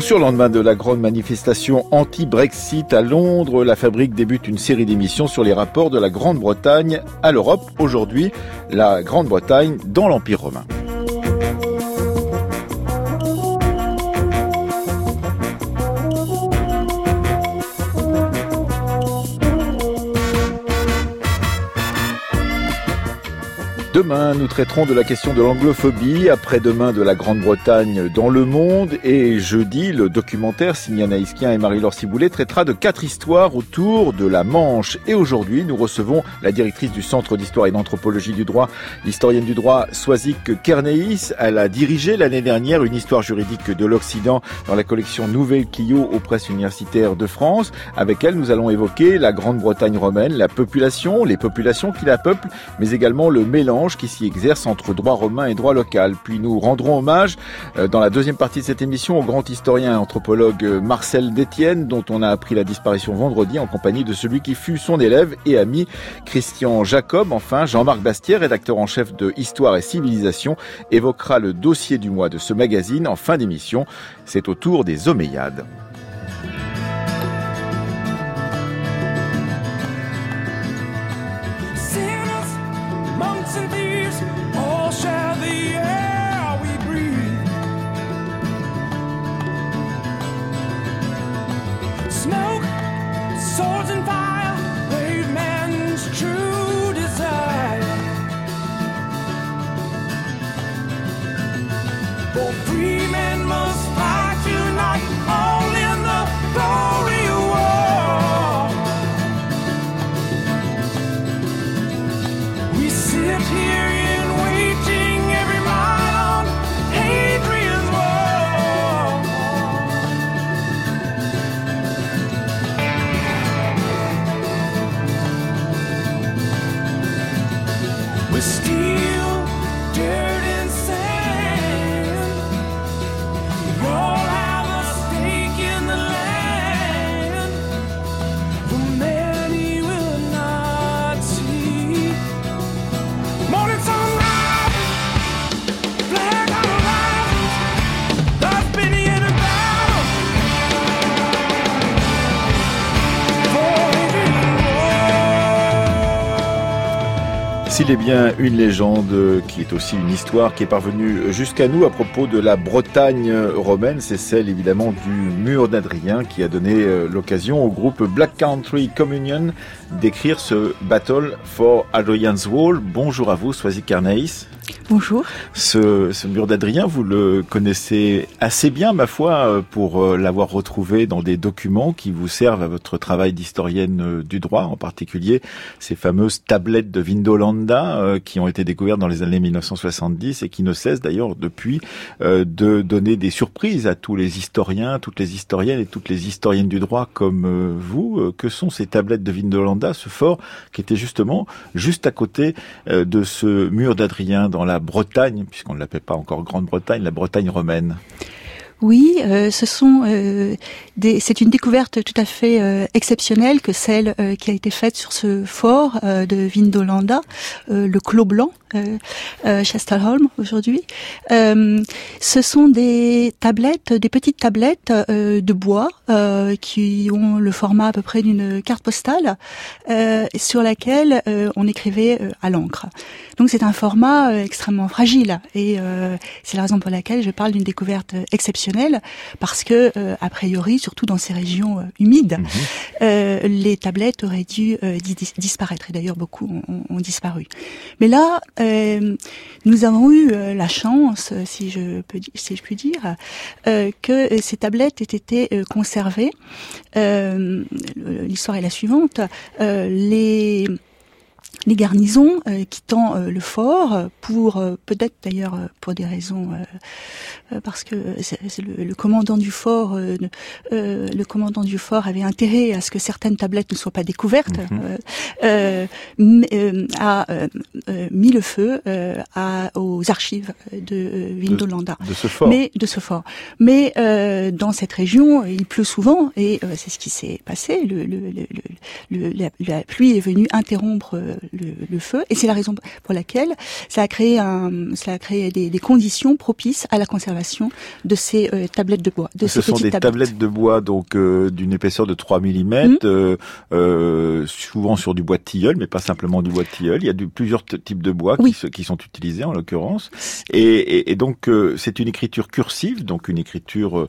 Au surlendemain de la grande manifestation anti-Brexit à Londres, la fabrique débute une série d'émissions sur les rapports de la Grande-Bretagne à l'Europe. Aujourd'hui, la Grande-Bretagne dans l'Empire romain. Demain, nous traiterons de la question de l'anglophobie, après-demain de la Grande-Bretagne dans le monde, et jeudi, le documentaire signé Anaïs et Marie-Laure Ciboulet traitera de quatre histoires autour de la Manche. Et aujourd'hui, nous recevons la directrice du Centre d'histoire et d'anthropologie du droit, l'historienne du droit Soisic Kerneis. Elle a dirigé l'année dernière une histoire juridique de l'Occident dans la collection Nouvelle Clio aux presses universitaires de France. Avec elle, nous allons évoquer la Grande-Bretagne romaine, la population, les populations qui la peuplent, mais également le mélange qui s'y exerce entre droit romain et droit local. Puis nous rendrons hommage euh, dans la deuxième partie de cette émission au grand historien et anthropologue euh, Marcel Détienne, dont on a appris la disparition vendredi en compagnie de celui qui fut son élève et ami Christian Jacob. Enfin, Jean-Marc Bastière, rédacteur en chef de Histoire et Civilisation, évoquera le dossier du mois de ce magazine en fin d'émission. C'est au tour des Omeyyades. S'il est bien une légende qui est aussi une histoire qui est parvenue jusqu'à nous à propos de la Bretagne romaine, c'est celle évidemment du mur d'Adrien qui a donné euh, l'occasion au groupe Black Country Communion d'écrire ce Battle for Adrian's Wall. Bonjour à vous, Soisy Carnaïs. Bonjour. Ce, ce mur d'Adrien, vous le connaissez assez bien, ma foi, euh, pour euh, l'avoir retrouvé dans des documents qui vous servent à votre travail d'historienne euh, du droit, en particulier ces fameuses tablettes de Vindolanda qui ont été découvertes dans les années 1970 et qui ne cessent d'ailleurs depuis de donner des surprises à tous les historiens, toutes les historiennes et toutes les historiennes du droit comme vous. Que sont ces tablettes de Vindolanda, ce fort qui était justement juste à côté de ce mur d'Adrien la Bretagne, puisqu'on ne l'appelle pas encore Grande-Bretagne, la Bretagne romaine. Oui, euh, ce sont euh, c'est une découverte tout à fait euh, exceptionnelle que celle qui a été faite sur ce fort de Vindolanda, le Clos Blanc, Chastelholm aujourd'hui. ce sont des tablettes, des petites tablettes de bois qui ont le format à peu près d'une carte postale, sur laquelle on écrivait à l'encre. Donc c'est un format extrêmement fragile et c'est la raison pour laquelle je parle d'une découverte exceptionnelle parce que euh, a priori, surtout dans ces régions euh, humides, mhm. euh, les tablettes auraient dû disparaître. Et d'ailleurs, beaucoup ont, disparu. Mais là, nous avons eu la chance, si je peux, si je puis dire, que ces tablettes aient été conservées. L'histoire est la suivante. les les garnisons euh, quittant euh, le fort pour euh, peut-être d'ailleurs pour des raisons parce que c'est le, le, commandant du fort le commandant du fort avait intérêt à ce que certaines tablettes ne soient pas découvertes mhm. a mis le feu à, aux archives de Vindolanda. De, ce fort. Mais de ce fort. Mais dans cette région il pleut souvent et c'est ce qui s'est passé. Le, le, la, la, pluie est venue interrompre le, feu. Et c'est la raison pour laquelle ça a créé un, ça a créé des, des conditions propices à la conservation de ces tablettes de bois. De Ce sont des tablettes. de bois donc d'une épaisseur de 3 mm, mmh. souvent sur du bois de tilleul, mais pas simplement du bois de tilleul. Il y a du, plusieurs types de bois qui, qui, sont utilisés en l'occurrence. Et, et, et, donc c'est une écriture cursive, donc une écriture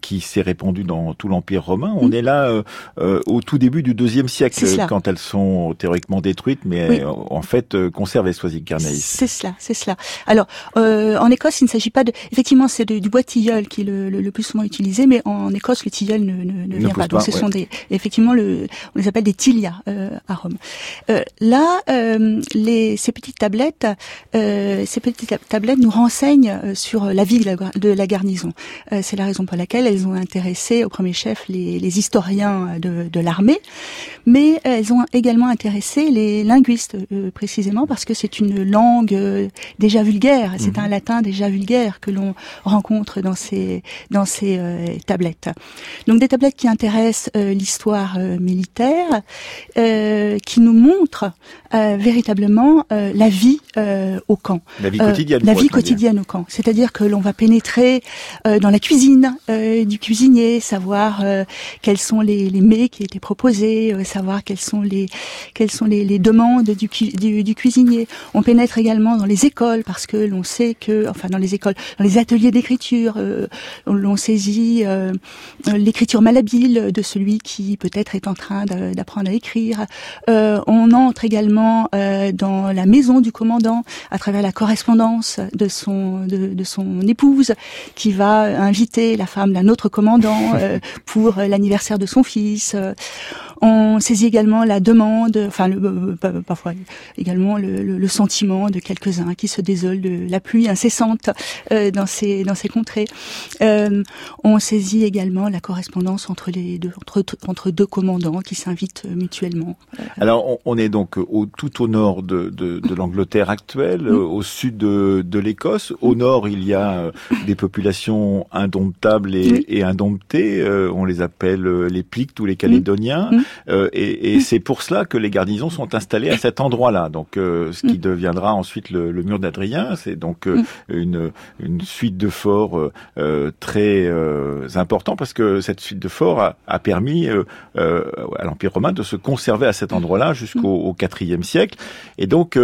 qui s'est répandue dans tout l'Empire romain. On mmh. est là au tout début du deuxième siècle, quand elles sont théoriquement détruites, mais en fait conservées, Soisic Carnaïs. C'est cela, c'est cela. Alors, en Écosse, il ne s'agit pas de... Effectivement, c'est du bois tilleul qui est le, le, plus souvent utilisé, mais en, Écosse, le tilleul ne, ne, ne vient pas. Donc, ce sont des... Effectivement, le, on les appelle des tilia à Rome. là, les, ces petites tablettes, ces petites tablettes nous renseignent sur la vie de la, de la garnison. c'est la raison pour laquelle elles ont intéressé au premier chef les, les historiens de, de l'armée, mais elles ont également intéressé les linguistes euh, précisément parce que c'est une langue euh, déjà vulgaire, c'est un mhm. latin déjà vulgaire que l'on rencontre dans ces dans ces euh, tablettes. Donc des tablettes qui intéressent l'histoire militaire, qui nous montrent véritablement la vie au camp, la vie quotidienne, la vie quotidienne au camp. C'est-à-dire que l'on va pénétrer dans la cuisine du cuisinier, savoir quels sont les, les mets qui étaient proposés, euh, savoir quelles sont les quelles sont les, les demandes du, du, du, cuisinier. On pénètre également dans les écoles parce que l'on sait que, enfin dans les écoles, dans les ateliers d'écriture, euh, l'on saisit euh, l'écriture malhabile de celui qui peut-être est en train d'apprendre à écrire. Euh, on entre également dans la maison du commandant à travers la correspondance de son de, de son épouse qui va inviter la femme d'un autre commandant pour l'anniversaire de son fils. On saisit également la demande, enfin le, euh, parfois également le, le, sentiment de quelques-uns qui se désolent de la pluie incessante euh, dans ces dans ces contrées. Euh, on saisit également la correspondance entre les deux entre, entre deux commandants qui s'invitent mutuellement. Alors on, est donc au, tout au nord de, de, de l'Angleterre actuelle, mm. au sud de, de l'Écosse. Au nord il y a des populations indomptables et, et indomptées. on les appelle les Pictes ou les Calédoniens. Mm. Euh, et, et c'est pour cela que les garnisons sont installées à cet endroit-là. Donc, euh, ce qui deviendra ensuite le, le mur d'Adrien, c'est donc euh, une, une suite de forts très important parce que cette suite de forts a, a permis à l'Empire romain de se conserver à cet endroit-là jusqu'au IVe siècle. Et donc,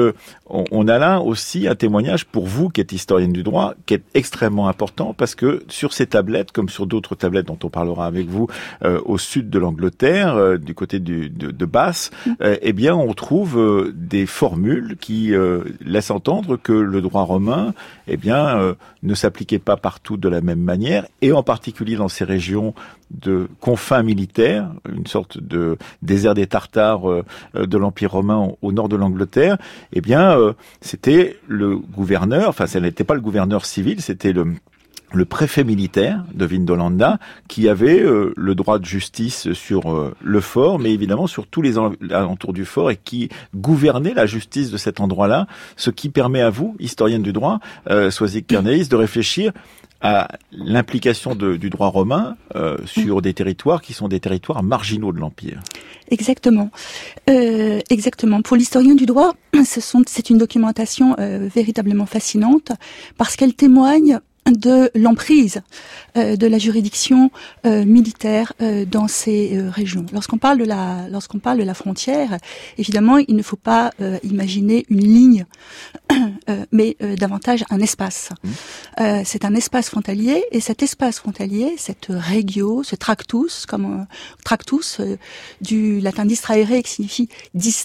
on, on, a là aussi un témoignage pour vous qui êtes historienne du droit, qui est extrêmement important parce que sur ces tablettes, comme sur d'autres tablettes dont on parlera avec vous au sud de l'Angleterre, du côté du, de, de Basse, mm. euh, eh bien, on trouve euh, des formules qui euh, laissent entendre que le droit romain, eh bien, ne s'appliquait pas partout de la même manière, et en particulier dans ces régions de confins militaires, une sorte de désert des Tartares de l'Empire romain au nord de l'Angleterre, eh bien, c'était le gouverneur, enfin, ce n'était pas le gouverneur civil, c'était le le préfet militaire de Vindolanda qui avait euh, le droit de justice sur euh, le fort, mais évidemment sur tous les alentours du fort et qui gouvernait la justice de cet endroit-là, ce qui permet à vous, historienne du droit, euh, Soisic de réfléchir à l'implication du droit romain euh, sur des territoires qui sont des territoires marginaux de l'Empire. Exactement. exactement. Pour l'historien du droit, c'est une documentation véritablement fascinante parce qu'elle témoigne de l'emprise euh, de la juridiction euh, militaire euh, dans ces régions. Lorsqu'on parle de la lorsqu'on parle de la frontière, évidemment, il ne faut pas imaginer une ligne, mais davantage un espace. Mmh. c'est un espace frontalier et cet espace frontalier, cette regio, ce tractus, comme tractus du latin distraere qui signifie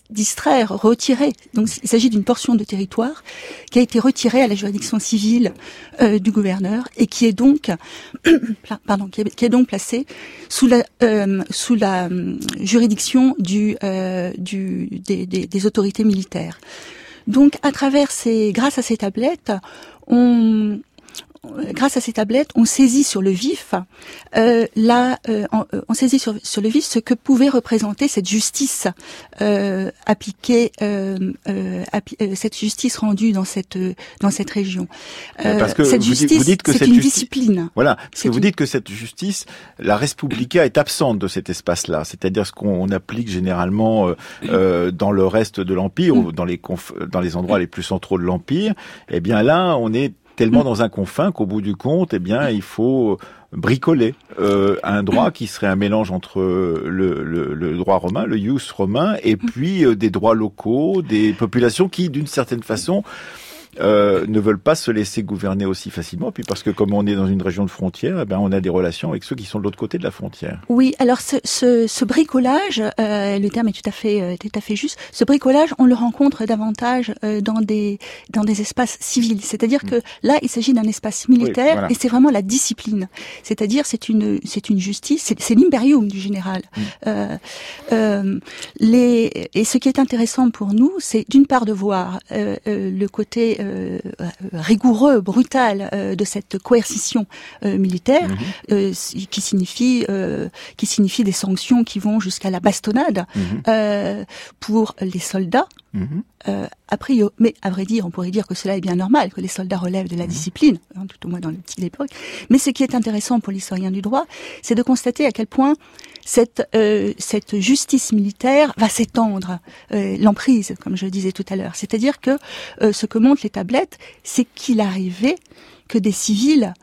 distraire, retirer. Donc il s'agit d'une portion de territoire qui a été retirée à la juridiction civile du gouvernement et qui est donc, pardon, qui est, donc placé sous la euh, sous la euh, juridiction euh, des, des, autorités militaires. Donc, à travers ces, grâce à ces tablettes, on grâce à ces tablettes, on saisit sur le vif, euh, là, euh, on, saisit sur, sur, le vif ce que pouvait représenter cette justice euh, appliquée, cette justice rendue dans cette dans cette région. parce que cette justice, vous dites que c'est une discipline. Voilà, parce que vous dites que cette justice, la Respublica est absente de cet espace-là, c'est-à-dire ce qu'on applique généralement dans le reste de l'empire ou dans les dans les endroits les plus centraux de l'empire. Eh bien là, on est tellement dans un confin qu'au bout du compte, eh bien, il faut bricoler euh, un droit qui serait un mélange entre le, droit romain, le ius romain, et puis euh, des droits locaux, des populations qui, d'une certaine façon, euh, ne veulent pas se laisser gouverner aussi facilement. Puis parce que comme on est dans une région de frontière, eh ben on a des relations avec ceux qui sont de l'autre côté de la frontière. Oui, alors ce, ce, ce bricolage, euh, le terme est tout à fait euh, tout à fait juste. Ce bricolage, on le rencontre davantage euh, dans des dans des espaces civils. C'est-à-dire mm. que là, il s'agit d'un espace militaire et c'est vraiment la discipline. C'est-à-dire c'est une c'est une justice, c'est l'imperium du général. Mm. les et ce qui est intéressant pour nous, c'est d'une part de voir le côté euh, rigoureux, brutal euh, de cette coercition euh, militaire, mhm. qui signifie qui signifie des sanctions qui vont jusqu'à la bastonnade mhm. pour les soldats. Mhm. a priori, mais à vrai dire, on pourrait dire que cela est bien normal, que les soldats relèvent de la discipline, hein, tout au moins dans le petit l'époque. Mais ce qui est intéressant pour l'historien du droit, c'est de constater à quel point cette, euh, cette justice militaire va s'étendre, euh, l'emprise, comme je disais tout à l'heure. C'est-à-dire que euh, ce que montrent les tablettes, c'est qu'il arrivait que des civils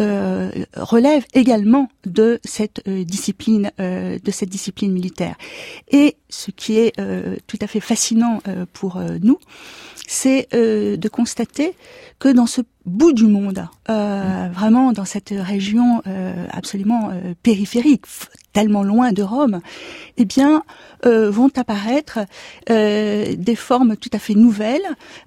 euh, relèvent également de cette discipline, de cette discipline militaire. Et ce qui est tout à fait fascinant pour nous, c'est de constater que dans ce bout du monde, euh, vraiment dans cette région euh, absolument euh, périphérique, tellement loin de Rome, eh bien, euh, vont apparaître euh, des formes tout à fait nouvelles,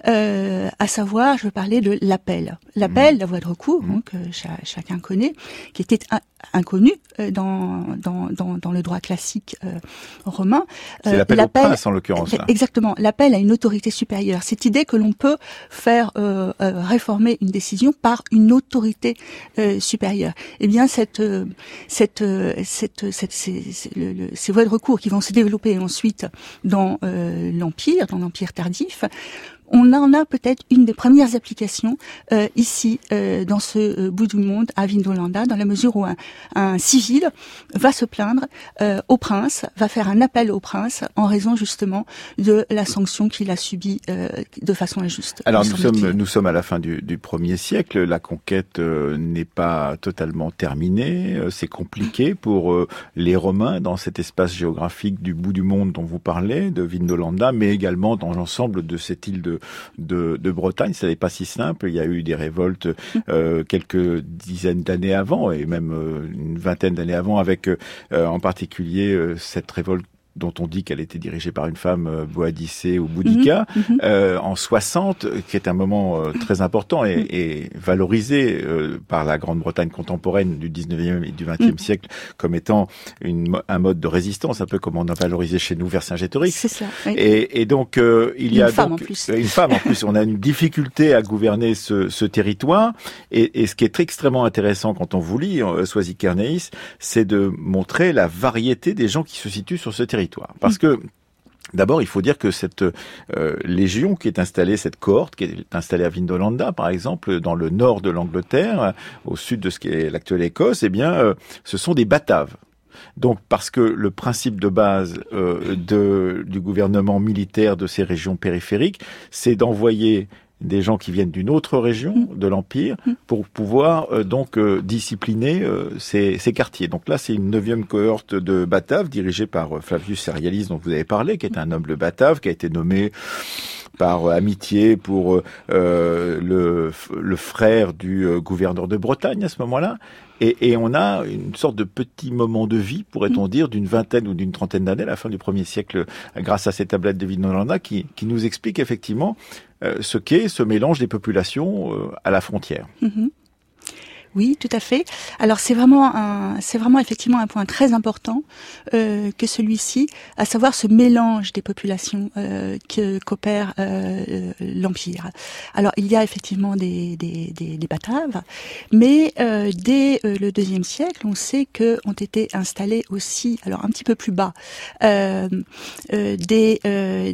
euh, à savoir, je veux parler de l'appel. L'appel, mmh. la voie de recours, mmh. que chacun connaît, qui était inconnu dans, dans, dans, dans, le droit classique romain. C'est l'appel au prince, en l'occurrence. Exactement. L'appel à une autorité supérieure. Cette idée que l'on peut faire réformer une décision par une autorité supérieure. Eh bien, cette, cette, cette ces, voies de recours qui vont se développer ensuite dans euh, l'Empire, dans l'Empire tardif, on en a peut-être une des premières applications euh, ici, euh, dans ce euh, bout du monde, à Vindolanda, dans la mesure où un, civil va se plaindre au prince, va faire un appel au prince en raison justement de la sanction qu'il a subie de façon injuste. Alors nous sommes, nous sommes à la fin du, du premier siècle, la conquête n'est pas totalement terminée, c'est compliqué pour les Romains dans cet espace géographique du bout du monde dont vous parlez, de Vindolanda, mais également dans l'ensemble de cette île de de, Bretagne. Ce n'est pas si simple. Il y a eu des révoltes euh, quelques dizaines d'années avant et même euh, une vingtaine d'années avant avec euh, en particulier cette révolte dont on dit qu'elle était dirigée par une femme, euh, Boadicée ou Boudica, mhm, mhm. euh, en 60, qui est un moment euh, très important et, et valorisé euh, par la Grande-Bretagne contemporaine du 19e et du 20e mhm. siècle comme étant une, un mode de résistance, un peu comme on a valorisé chez nous Vercingétorix. C'est ça. Et, et, donc, il y a une femme en plus. une femme en plus. On a une difficulté à gouverner ce, ce territoire. Et, et, ce qui est extrêmement intéressant quand on vous lit, Soisy Kerneis, c'est de montrer la variété des gens qui se situent sur ce territoire. Parce que D'abord, il faut dire que cette euh, légion qui est installée, cette cohorte qui est installée à Vindolanda, par exemple, dans le nord de l'Angleterre, au sud de ce qui est l'actuelle Écosse, eh bien, euh, ce sont des Bataves. Donc, parce que le principe de base euh, du gouvernement militaire de ces régions périphériques, c'est d'envoyer des gens qui viennent d'une autre région mm. de l'Empire mm. pour pouvoir euh, donc euh, discipliner euh, ces, ces, quartiers. Donc là, c'est une neuvième cohorte de Bataves dirigée par Flavius Serialis dont vous avez parlé, qui est un noble batave, qui a été nommé par amitié pour le, le, frère du gouverneur de Bretagne à ce moment-là. Et, et, on a une sorte de petit moment de vie, pourrait-on mm. dire, d'une vingtaine ou d'une trentaine d'années, à la fin du premier siècle, grâce à ces tablettes de Vinolanda, qui, qui nous expliquent effectivement euh, ce qu'est ce mélange des populations euh, à la frontière. Mm-hmm. Oui, tout à fait. Alors c'est vraiment un, c'est vraiment effectivement un point très important euh, que celui-ci, à savoir ce mélange des populations euh, que qu'opère euh, l'empire. Alors il y a effectivement des des, des, Bataves, mais euh, dès euh, le deuxième siècle, on sait que ont été installés aussi, alors un petit peu plus bas, euh, des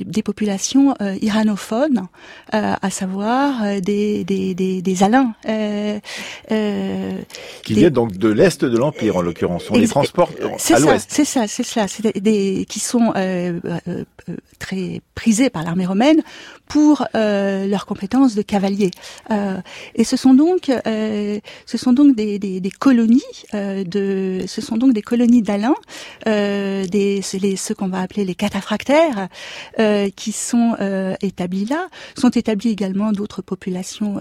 des populations iranophones, à savoir des des des, des Alains. Qui viennent donc de l'est de l'empire en l'occurrence. On les transporte à l'ouest. C'est ça, c'est ça. C'est des qui sont euh, euh, très prisés par l'armée romaine pour euh, leurs compétences de cavalier. Euh, et ce sont donc, euh, ce sont donc des, des, des colonies euh, de, ce sont donc des colonies d'Alain, des, les, ceux qu'on va appeler les cataphractaires, qui sont établis là. Sont établis également d'autres populations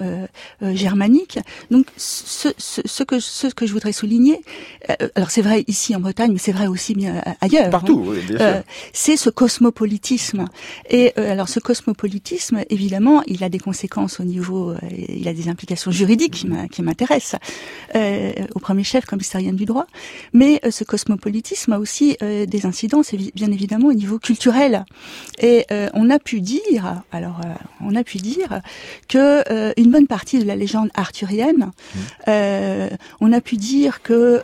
germaniques. Donc, ce, ce, ce, que ce que je voudrais souligner, alors c'est vrai ici en Bretagne, mais c'est vrai aussi bien ailleurs. Partout, hein, oui, bien sûr. c'est ce cosmopolitisme. Et alors, ce cosmopolitisme évidemment, il a des conséquences au niveau, euh, il a des implications juridiques qui m'intéressent, euh, au premier chef comme historienne du droit. Mais euh, ce cosmopolitisme a aussi euh, des incidences, bien évidemment, au niveau culturel. Et on a pu dire, alors, on a pu dire que une bonne partie de la légende arthurienne, mmh. On a pu dire que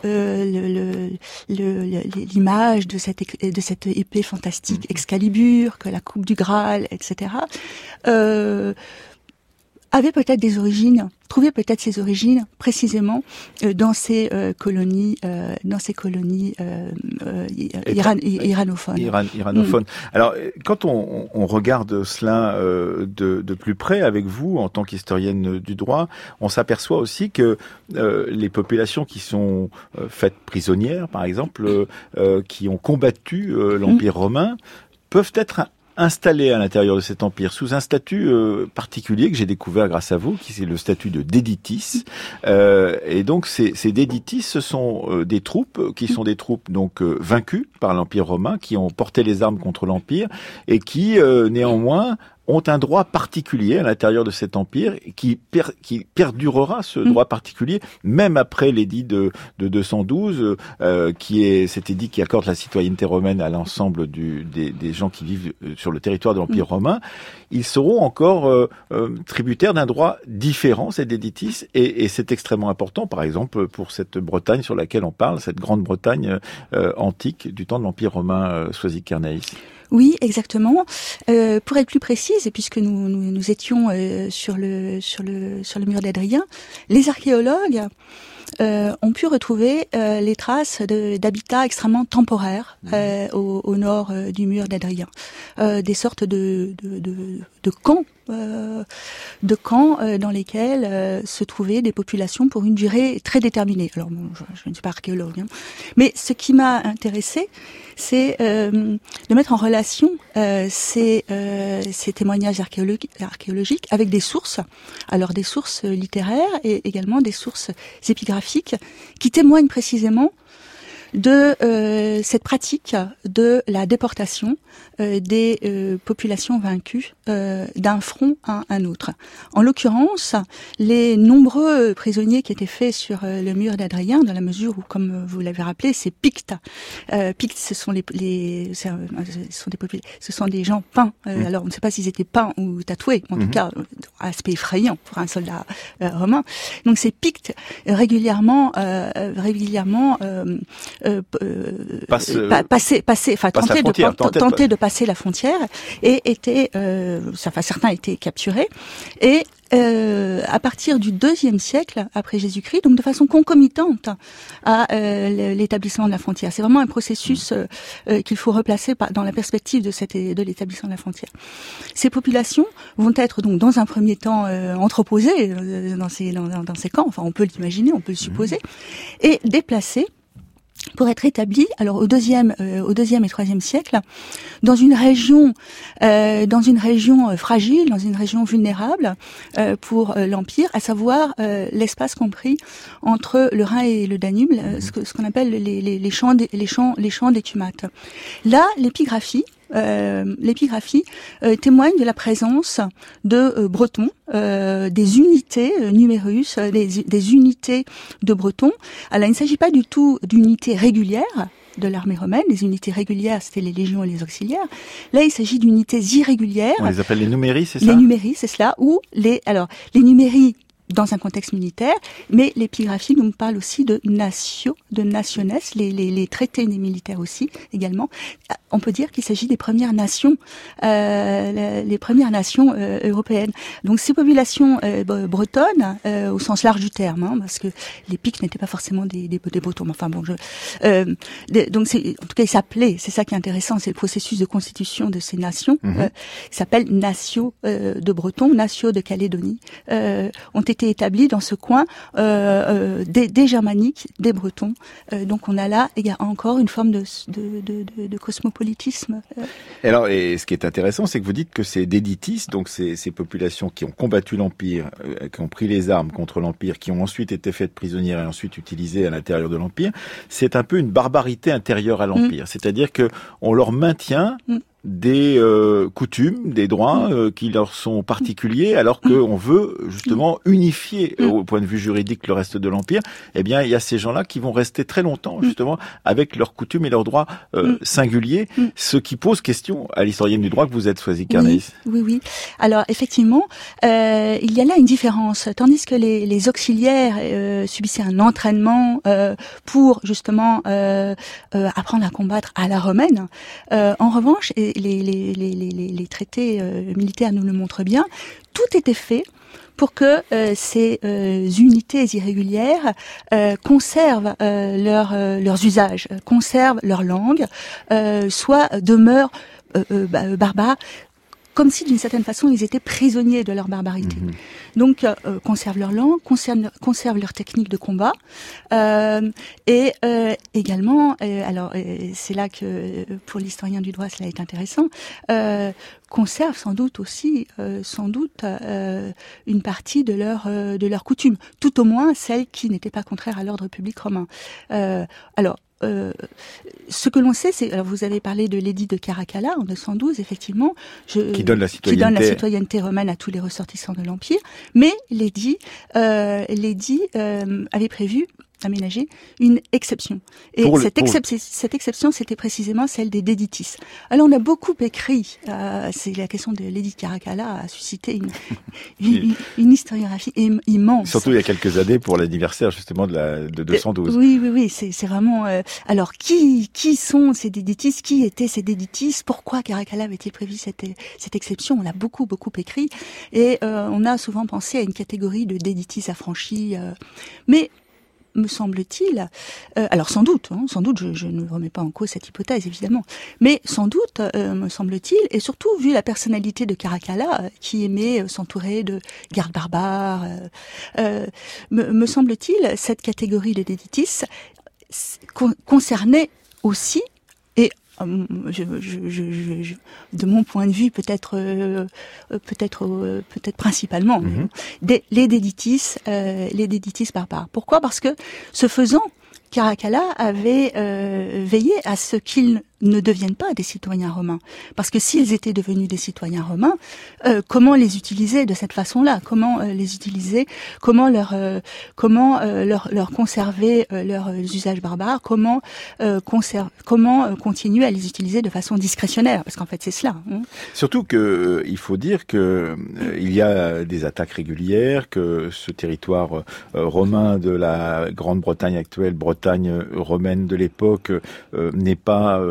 l'image de cette de cette épée fantastique mmh. Excalibur, que la coupe du Graal, etc euh, avait peut-être des origines, trouvait peut-être ses origines précisément euh, dans ces euh, colonies, euh, dans ces colonies euh, iran, iranophones. Iran, iranophones. Mm. Alors, quand on, on regarde cela de, de, plus près avec vous, en tant qu'historienne du droit, on s'aperçoit aussi que les populations qui sont faites prisonnières, par exemple, qui ont combattu l'Empire mm. romain, peuvent être installé à l'intérieur de cet empire sous un statut euh, particulier que j'ai découvert grâce à vous, qui est le statut de déditis. Euh, et donc ces, ces déditis, sont euh, des troupes qui sont des troupes donc vaincues par l'empire romain, qui ont porté les armes contre l'empire et qui néanmoins ont un droit particulier à l'intérieur de cet empire qui, qui perdurera ce mm. droit particulier même après l'édit de, de 212 euh, qui est cet édit qui accorde la citoyenneté romaine à l'ensemble des, des, gens qui vivent euh, sur le territoire de l'empire mm. romain. Ils seront encore euh, euh, tributaires d'un droit différent, cet éditis, et, et c'est extrêmement important, par exemple pour cette Bretagne sur laquelle on parle, cette grande Bretagne euh, antique du temps de l'empire romain euh, Soisic-Carnaïs. Oui, exactement. Euh, pour être plus précise, et puisque nous, nous, nous étions euh, sur, le, sur, le, sur le mur d'Adrien, les archéologues euh, ont pu retrouver euh, les traces d'habitats extrêmement temporaires mmh. au, au, nord du mur d'Adrien, des sortes de, de, de, de camps de camps euh, dans lesquels euh, se trouvaient des populations pour une durée très déterminée. Alors bon, je, je ne suis pas archéologue, hein. mais ce qui m'a intéressé, c'est de mettre en relation ces, ces, témoignages archéologiques avec des sources, alors des sources littéraires et également des sources épigraphiques qui témoignent précisément de euh, cette pratique de la déportation euh, des euh, populations vaincues d'un front à un autre. En l'occurrence, les nombreux prisonniers qui étaient faits sur le mur d'Adrien, dans la mesure où, comme vous l'avez rappelé, c'est Pictes. Pictes, ce sont les, les ce sont des ce sont des gens peints. Mmh. Alors, on ne sait pas s'ils étaient peints ou tatoués, en mmh. tout cas, aspect effrayant pour un soldat romain. Donc, ces Pictes régulièrement, régulièrement euh, euh, passe, pa passer, passer, enfin tenter, de, tenter de, passer la frontière et étaient, euh, enfin certains étaient capturés et euh, à partir du deuxième siècle après Jésus-Christ, donc de façon concomitante à euh, l'établissement de la frontière. C'est vraiment un processus euh, euh qu'il faut replacer dans la perspective de, cette, de l'établissement de la frontière. Ces populations vont être donc dans un premier temps euh, entreposées dans ces, dans, dans, ces camps, enfin on peut l'imaginer, on peut le supposer, mmh. et déplacées pour être établi, alors au deuxième, euh, au deuxième et troisième siècle, dans une région, euh, dans une région euh, fragile, dans une région vulnérable euh, pour l'empire, à savoir l'espace compris entre le Rhin et le Danube, ce qu'on ce appelle les, les, les, champs, des, les champs, les champs d'écumates. Là, l'épigraphie l'épigraphie témoigne de la présence de Bretons, des unités numérus, des, des, unités de Bretons. Alors, il ne s'agit pas du tout d'unités régulières, de l'armée romaine. Les unités régulières, c'était les légions et les auxiliaires. Là, il s'agit d'unités irrégulières. On les appelle les numéries, c'est ça? Les numéries, c'est cela. Ou les, alors, les numéries dans un contexte militaire, mais l'épigraphie nous parle aussi de natio, de nationes, les, les, les, traités des militaires aussi également. On peut dire qu'il s'agit des premières nations, euh, les premières nations euh, européennes. Donc ces populations euh, bretonnes, euh, au sens large du terme, hein, parce que les pics n'étaient pas forcément des, des, des bretons. Enfin bon, je, euh, donc c'est, en tout cas ils s'appelaient. C'est ça qui est intéressant, c'est le processus de constitution de ces nations. Mm il s'appelle Natio de Breton, Natio de Calédonie. ont été établis dans ce coin euh, euh, des, des, germaniques, des bretons. Euh, donc on a là il y a encore une forme de, de, de, de cosmopolitisme. Et alors, et ce qui est intéressant, c'est que vous dites que c'est déditis, donc ces, ces populations qui ont combattu l'Empire, qui ont pris les armes contre l'Empire, qui ont ensuite été faites prisonnières et ensuite utilisées à l'intérieur de l'Empire, c'est un peu une barbarité intérieure à l'Empire. Mm. C'est-à-dire que on leur maintient mm des euh, coutumes, des droits mm. euh, qui leur sont particuliers, alors qu'on veut justement unifier mm. au point de vue juridique le reste de l'empire. Eh bien, il y a ces gens-là qui vont rester très longtemps mm. justement avec leurs coutumes et leurs droits euh, singuliers, ce qui pose question à l'historienne du droit que vous êtes, choisi Carnaïs. Oui, oui, Alors effectivement, il y a là une différence, tandis que les, les auxiliaires subissaient un entraînement pour justement apprendre à combattre à la romaine. en revanche, et les, traités euh, militaires nous le montrent bien, tout était fait pour que euh, ces euh, unités irrégulières conservent leur, leurs usages, conservent leur langue, soit demeurent barbares comme si d'une certaine façon ils étaient prisonniers de leur barbarité. Mhm. Donc euh, conservent leur langue, conservent, conservent leur technique de combat euh, et euh, également, alors c'est là que pour l'historien du droit cela est intéressant, conservent sans doute aussi, sans doute une partie de leur de leurs coutumes, tout au moins celles qui n'étaient pas contraires à l'ordre public romain. alors euh, ce que l'on sait, c'est, alors vous avez parlé de l'édit de Caracalla en 212, effectivement, je, qui donne la citoyenneté, qui donne la citoyenneté. romaine à tous les ressortissants de l'empire, mais l'édit, euh, l'édit euh, avait prévu aménager une exception. Et cette, cette, exception, c'était précisément celle des déditis. Alors on a beaucoup écrit, euh, c'est la question de l'édit Caracalla a suscité une, une, une, historiographie immense. Surtout il y a quelques années pour l'anniversaire justement de, la, de 212. Euh, oui, oui, oui, c'est vraiment... Euh, alors qui, qui sont ces déditis? Qui étaient ces déditis? Pourquoi Caracalla avait-il prévu cette, cette exception? On a beaucoup, beaucoup écrit et euh, on a souvent pensé à une catégorie de déditis affranchis. mais me semble-t-il, euh, alors sans doute, hein, sans doute, je, ne remets pas en cause cette hypothèse évidemment, mais sans doute, euh, me semble-t-il, et surtout vu la personnalité de Caracalla, euh, qui aimait s'entourer de gardes barbares, me, semble-t-il, cette catégorie de déditis concernait aussi je, je, je, de mon point de vue, peut-être, euh, peut-être, euh, peut-être principalement, mhm. des, les déditis, les déditis barbares. Pourquoi? Parce que, ce faisant, Caracalla avait veillé à ce qu'il ne deviennent pas des citoyens romains. Parce que s'ils étaient devenus des citoyens romains, euh, comment les utiliser de cette façon-là? Comment euh, les utiliser? Comment leur euh, comment leur, leur conserver leurs usages barbares? Comment conserver Comment continuer à les utiliser de façon discrétionnaire? Parce qu'en fait, c'est cela. Hein. Surtout que il faut dire que il y a des attaques régulières, que ce territoire romain de la Grande-Bretagne actuelle, Bretagne romaine de l'époque, n'est pas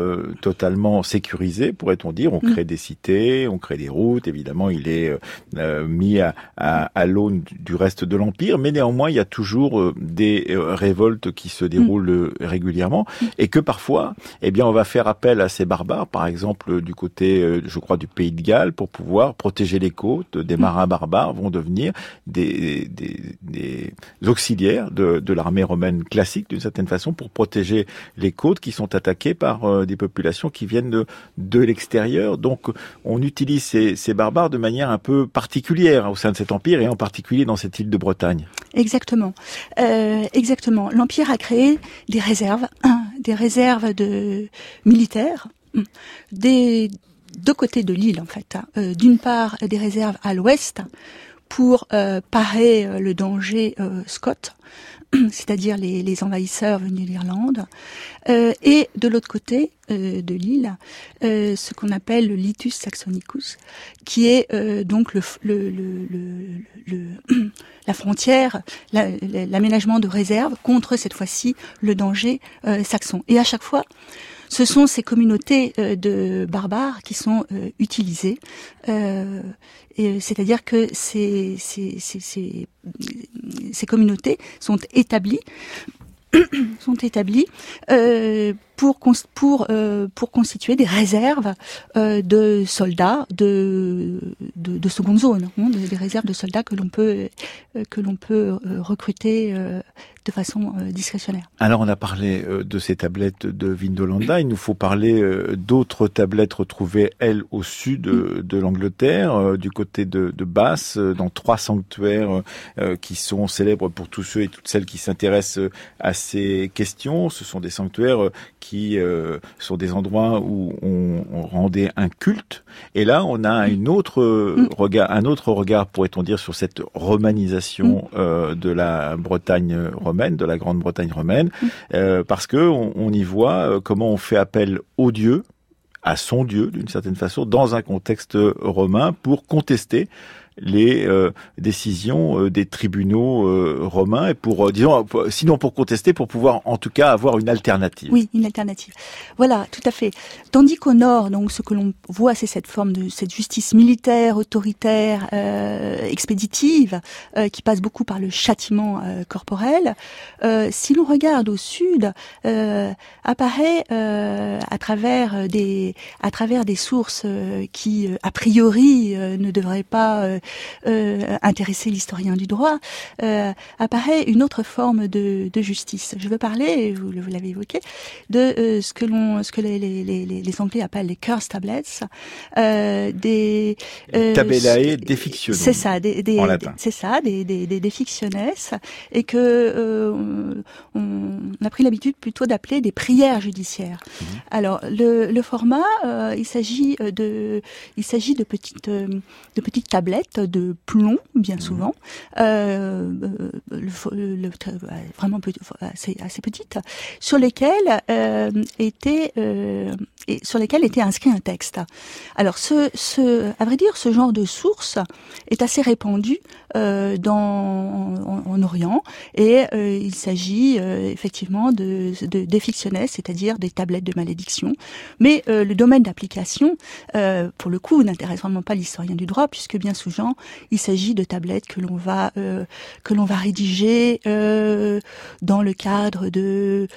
totalement sécurisé, pourrait-on dire. On mm. crée des cités, on crée des routes. Évidemment, il est euh, euh, mis à, à, l'aune du reste de l'empire, mais néanmoins, il y a toujours euh, des révoltes qui se déroulent mm. régulièrement et que parfois, eh bien, on va faire appel à ces barbares, par exemple du côté, je crois, du pays de Galles, pour pouvoir protéger les côtes. Des mm. marins barbares vont devenir des, des, des auxiliaires de, de l'armée romaine classique, d'une certaine façon, pour protéger les côtes qui sont attaquées par des populations qui viennent de, de l'extérieur. Donc on utilise ces, ces, barbares de manière un peu particulière au sein de cet empire et en particulier dans cette île de Bretagne. Exactement, euh, exactement. L'empire a créé des réserves, des réserves de militaires, des deux côtés de l'île en fait. Hein. D'une part, des réserves à l'ouest pour parer le danger Scott, c'est-à-dire les, envahisseurs venus d'Irlande, euh, et de l'autre côté euh, de l'île, euh, ce qu'on appelle le Litus saxonicus, qui est euh, donc la frontière, l'aménagement de réserve contre cette fois-ci le danger euh, saxon. Et à chaque fois, ce sont ces communautés de barbares qui sont utilisées. C'est-à-dire que ces, communautés sont établies sont établies euh, pour pour euh, pour constituer des réserves euh, de soldats de, de, de seconde zone, hein, des réserves de soldats que l'on peut euh, que l'on peut euh, recruter de façon discrétionnaire. Alors on a parlé de ces tablettes de Vindolanda, il nous faut parler d'autres tablettes retrouvées elles au sud mm. de l'Angleterre, du côté de, de Basse, dans trois sanctuaires qui sont célèbres pour tous ceux et toutes celles qui s'intéressent à ces questions. Ce sont des sanctuaires qui qui euh, sont des endroits où on, on, rendait un culte. Et là, on a une autre mm. regard, un autre regard, pourrait-on dire, sur cette romanisation mm. euh, de la Bretagne romaine, de la Grande-Bretagne romaine, mm. euh, parce que on, on, y voit euh, comment on fait appel au Dieu à son Dieu, d'une certaine façon, dans un contexte romain, pour contester les euh, décisions euh, des tribunaux euh, romains et pour disons sinon pour contester pour pouvoir en tout cas avoir une alternative. Oui, une alternative. Voilà, tout à fait. Tandis qu'au nord, donc ce que l'on voit, c'est cette forme de cette justice militaire, autoritaire, expéditive, qui passe beaucoup par le châtiment corporel. si l'on regarde au sud, apparaît à travers des à travers des sources qui a priori ne devraient pas euh, intéresser l'historien du droit, euh, apparaît une autre forme de, de, justice. Je veux parler, vous, vous l'avez évoqué, de euh, ce que l'on, ce que les, les, les, les, Anglais appellent les curse tablets, euh, des euh, tabellae. C'est ça, des, des c'est ça, des, des, des, des et que euh, on, a pris l'habitude plutôt d'appeler des prières judiciaires. Mhm. Alors le, le format, il s'agit de, il s'agit de petites, de petites tablettes de plomb, bien souvent, euh, le, vraiment assez, assez petite, sur lesquelles euh, était euh, et sur lesquelles était inscrit un texte. Alors, ce, ce, à vrai dire, ce genre de source est assez répandu euh, dans en, en, Orient et il s'agit effectivement de, de des c'est-à-dire des tablettes de malédiction. Mais le domaine d'application, pour le coup, n'intéresse vraiment pas l'historien du droit puisque bien souvent il s'agit de tablettes que l'on va euh, que l'on va rédiger euh, dans le cadre de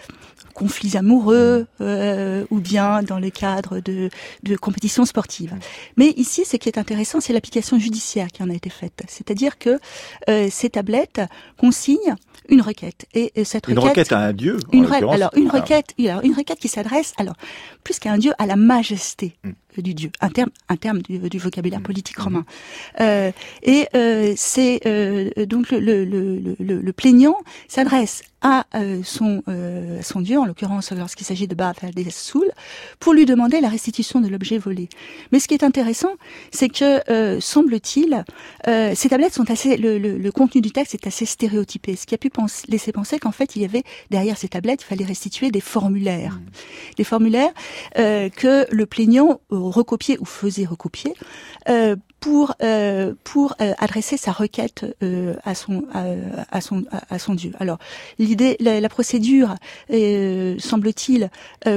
conflits amoureux euh, ou bien dans le cadre de, de compétitions sportives. Mais ici, ce qui est intéressant, c'est l'application judiciaire qui en a été faite. C'est-à-dire que ces tablettes consignent une requête. Et, cette une requête, à un dieu. Une alors une requête, alors, une requête qui s'adresse, alors plus qu'à un dieu, à la majesté. Hmm du Dieu, un terme, un terme du, du vocabulaire mmh. politique mmh. romain. Euh, et euh, c'est euh, donc le, le, le, le plaignant s'adresse à euh, son euh, son Dieu, en l'occurrence lorsqu'il s'agit de Baal Soul, pour lui demander la restitution de l'objet volé. Mais ce qui est intéressant, c'est que euh, semble-t-il, ces tablettes sont assez, le, le, le, contenu du texte est assez stéréotypé, ce qui a pu penser, laisser penser qu'en fait il y avait derrière ces tablettes, il fallait restituer des formulaires, mmh. des formulaires que le plaignant recopier ou faisait recopier euh, pour euh, pour euh, adresser sa requête euh, à son à, son à, son dieu. Alors l'idée la, la, procédure semble-t-il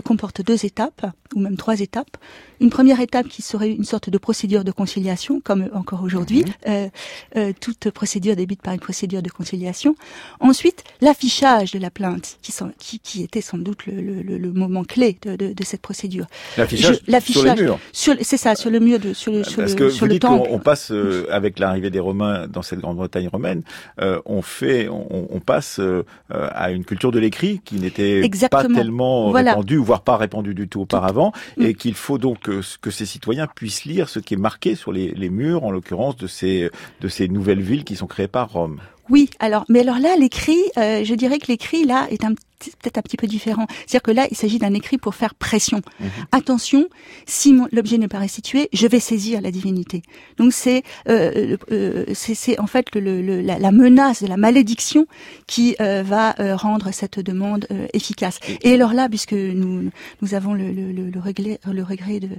comporte deux étapes ou même trois étapes. Une première étape qui serait une sorte de procédure de conciliation, comme encore aujourd'hui. Euh, euh, toute procédure débute par une procédure de conciliation. Ensuite, l'affichage de la plainte, qui, sont, qui, qui, était sans doute le, le, le moment clé de, de, de cette procédure. L'affichage sur les murs. C'est ça, sur le mur de sur le sur le, sur le On, on passe euh, avec l'arrivée des Romains dans cette Grande-Bretagne romaine, euh, on fait, on, on passe euh, à une culture de l'écrit qui n'était pas tellement voilà. répandue, voire pas répandue du tout auparavant, tout. et mm. qu'il faut donc que, que ces citoyens puissent lire ce qui est marqué sur les, les murs, en l'occurrence de ces, de ces nouvelles villes qui sont créées par Rome. Oui, alors, mais alors là, l'écrit, euh, je dirais que l'écrit là est un peut-être un petit peu différent. C'est-à-dire que là, il s'agit d'un écrit pour faire pression. Mhm. Attention, si l'objet n'est pas restitué, je vais saisir la divinité. Donc c'est euh, euh, c'est en fait le, la, menace de la malédiction qui euh, va euh, rendre cette demande euh, efficace. Et alors là, puisque nous nous avons le, le, regret, le regret de,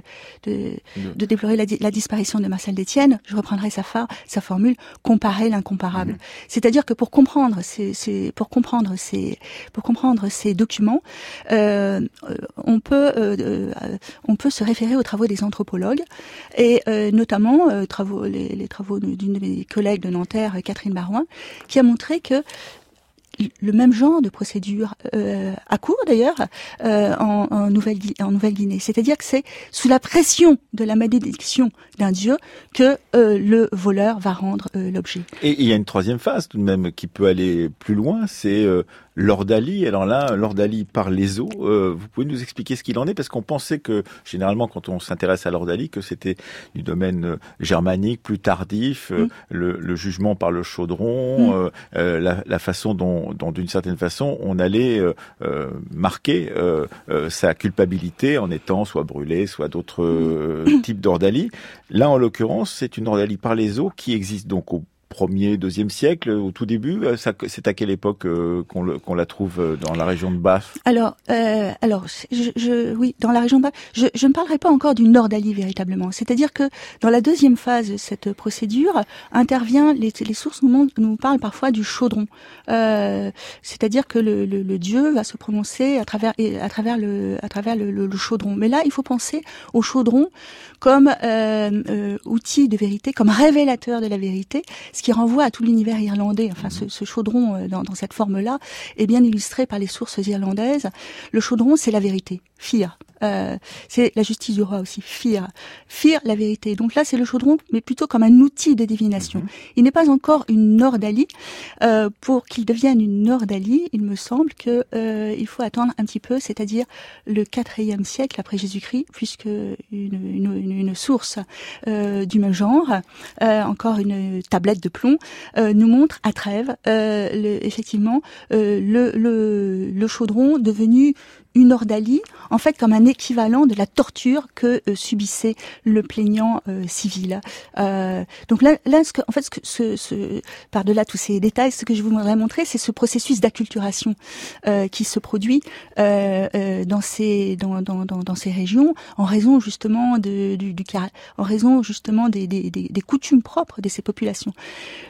de, de déplorer la, la, disparition de Marcel Détienne, je reprendrai sa, sa formule comparer l'incomparable. Mhm. C'est-à-dire que pour comprendre c'est pour comprendre c'est pour comprendre ces documents, euh, on peut euh, on peut se référer aux travaux des anthropologues et euh, notamment les, travaux d'une de mes collègues de Nanterre, Catherine Barouin, qui a montré que le même genre de procédure euh, à court d'ailleurs euh, en, Nouvelle-Guinée. Nouvelle C'est-à-dire que c'est sous la pression de la malédiction d'un dieu que euh, le voleur va rendre euh, l'objet. Et il y a une troisième phase tout de même qui peut aller plus loin, c'est euh, l'ordalie. Alors là, l'ordalie par les eaux. vous pouvez nous expliquer ce qu'il en est? Parce qu'on pensait que généralement quand on s'intéresse à l'ordalie que c'était du domaine germanique plus tardif, mm. le, le, jugement par le chaudron, mm. la, la, façon dont dont, d'une certaine façon on allait euh, euh, marquer euh, sa culpabilité en étant soit brûlé, soit d'autres types d'ordalie. Là, en l'occurrence, c'est une ordalie par les eaux qui existe donc au premier, deuxième siècle, au tout début euh, C'est à quelle époque euh, qu'on la trouve euh, dans la région de Baf Alors, alors, oui, dans la région de Baf, je, ne parlerai pas encore du Nordalie véritablement. C'est-à-dire que dans la deuxième phase de cette procédure intervient les, sources nous, parlent parfois du chaudron. C'est-à-dire que le, dieu va se prononcer à travers le, chaudron. Mais là, il faut penser au chaudron comme outil de vérité, comme révélateur de la vérité ce qui renvoie à tout l'univers irlandais. Enfin, ce, ce chaudron euh, dans, dans cette forme-là est bien illustré par les sources irlandaises. Le chaudron, c'est la vérité. Fear. Euh, c'est la justice du roi aussi. Fear. Fear, la vérité. Donc là, c'est le chaudron, mais plutôt comme un outil de divination. Mhm. Il n'est pas encore une Nordalie. Euh, pour qu'il devienne une Nordalie, il me semble que euh, il faut attendre un petit peu, c'est-à-dire le quatrième siècle après Jésus-Christ, puisque une, une, une source euh, du même genre, encore une tablette de plomb, euh, nous montre à Trèves, le, effectivement, le, le, le chaudron devenu une ordalie, en fait comme un équivalent de la torture que euh, subissait le plaignant euh, civil. Euh, donc là, là ce que, en fait, ce que, ce, ce par-delà tous ces détails, ce que je voudrais montrer, c'est ce processus d'acculturation qui se produit dans ces dans, dans, dans, dans, ces régions en raison justement de, du, du en raison justement des, des, des, des coutumes propres de ces populations.